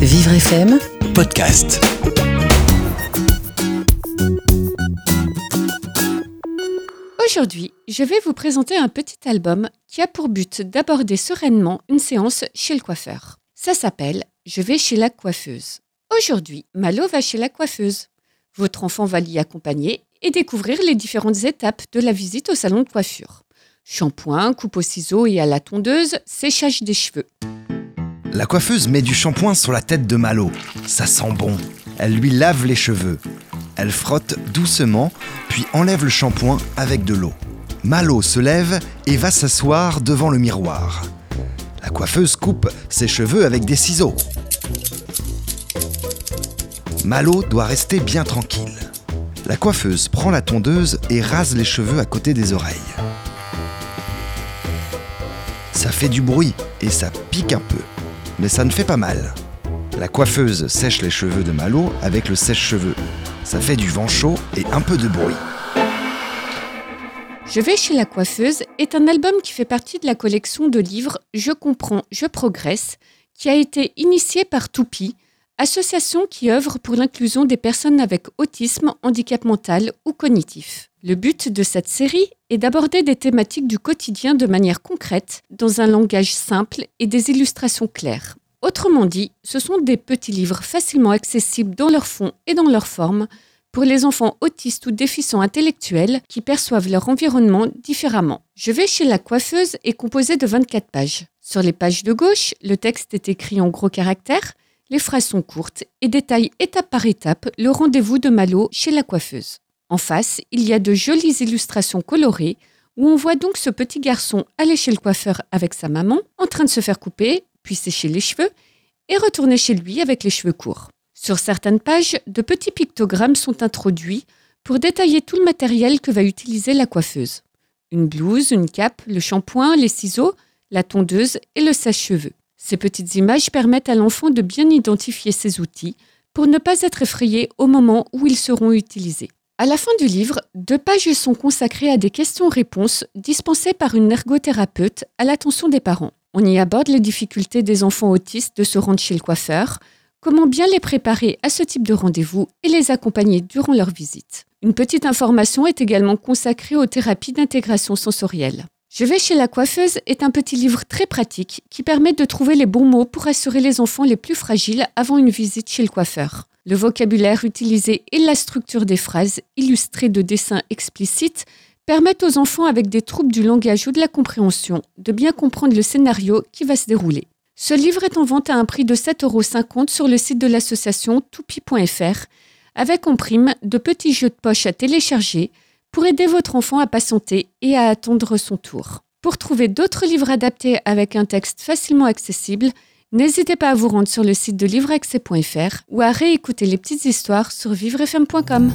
Vivre FM podcast. Aujourd'hui, je vais vous présenter un petit album qui a pour but d'aborder sereinement une séance chez le coiffeur. Ça s'appelle Je vais chez la coiffeuse. Aujourd'hui, Malo va chez la coiffeuse. Votre enfant va l'y accompagner et découvrir les différentes étapes de la visite au salon de coiffure. Shampoing, coupe au ciseau et à la tondeuse, séchage des cheveux. La coiffeuse met du shampoing sur la tête de Malo. Ça sent bon. Elle lui lave les cheveux. Elle frotte doucement, puis enlève le shampoing avec de l'eau. Malo se lève et va s'asseoir devant le miroir. La coiffeuse coupe ses cheveux avec des ciseaux. Malo doit rester bien tranquille. La coiffeuse prend la tondeuse et rase les cheveux à côté des oreilles. Ça fait du bruit et ça pique un peu, mais ça ne fait pas mal. La coiffeuse sèche les cheveux de Malo avec le sèche-cheveux. Ça fait du vent chaud et un peu de bruit. Je vais chez la coiffeuse est un album qui fait partie de la collection de livres Je comprends, je progresse, qui a été initié par Toupi, association qui œuvre pour l'inclusion des personnes avec autisme, handicap mental ou cognitif. Le but de cette série est d'aborder des thématiques du quotidien de manière concrète, dans un langage simple et des illustrations claires. Autrement dit, ce sont des petits livres facilement accessibles dans leur fond et dans leur forme pour les enfants autistes ou déficients intellectuels qui perçoivent leur environnement différemment. Je vais chez la coiffeuse est composé de 24 pages. Sur les pages de gauche, le texte est écrit en gros caractères, les phrases sont courtes et détaillent étape par étape le rendez-vous de Malo chez la coiffeuse. En face, il y a de jolies illustrations colorées où on voit donc ce petit garçon aller chez le coiffeur avec sa maman, en train de se faire couper, puis sécher les cheveux, et retourner chez lui avec les cheveux courts. Sur certaines pages, de petits pictogrammes sont introduits pour détailler tout le matériel que va utiliser la coiffeuse. Une blouse, une cape, le shampoing, les ciseaux, la tondeuse et le sèche-cheveux. Ces petites images permettent à l'enfant de bien identifier ses outils pour ne pas être effrayé au moment où ils seront utilisés. À la fin du livre, deux pages sont consacrées à des questions-réponses dispensées par une ergothérapeute à l'attention des parents. On y aborde les difficultés des enfants autistes de se rendre chez le coiffeur, comment bien les préparer à ce type de rendez-vous et les accompagner durant leur visite. Une petite information est également consacrée aux thérapies d'intégration sensorielle. Je vais chez la coiffeuse est un petit livre très pratique qui permet de trouver les bons mots pour assurer les enfants les plus fragiles avant une visite chez le coiffeur. Le vocabulaire utilisé et la structure des phrases illustrées de dessins explicites permettent aux enfants avec des troubles du langage ou de la compréhension de bien comprendre le scénario qui va se dérouler. Ce livre est en vente à un prix de 7,50 euros sur le site de l'association toupi.fr avec en prime de petits jeux de poche à télécharger pour aider votre enfant à patienter et à attendre son tour. Pour trouver d'autres livres adaptés avec un texte facilement accessible, N'hésitez pas à vous rendre sur le site de livreaccès.fr ou à réécouter les petites histoires sur vivrefm.com.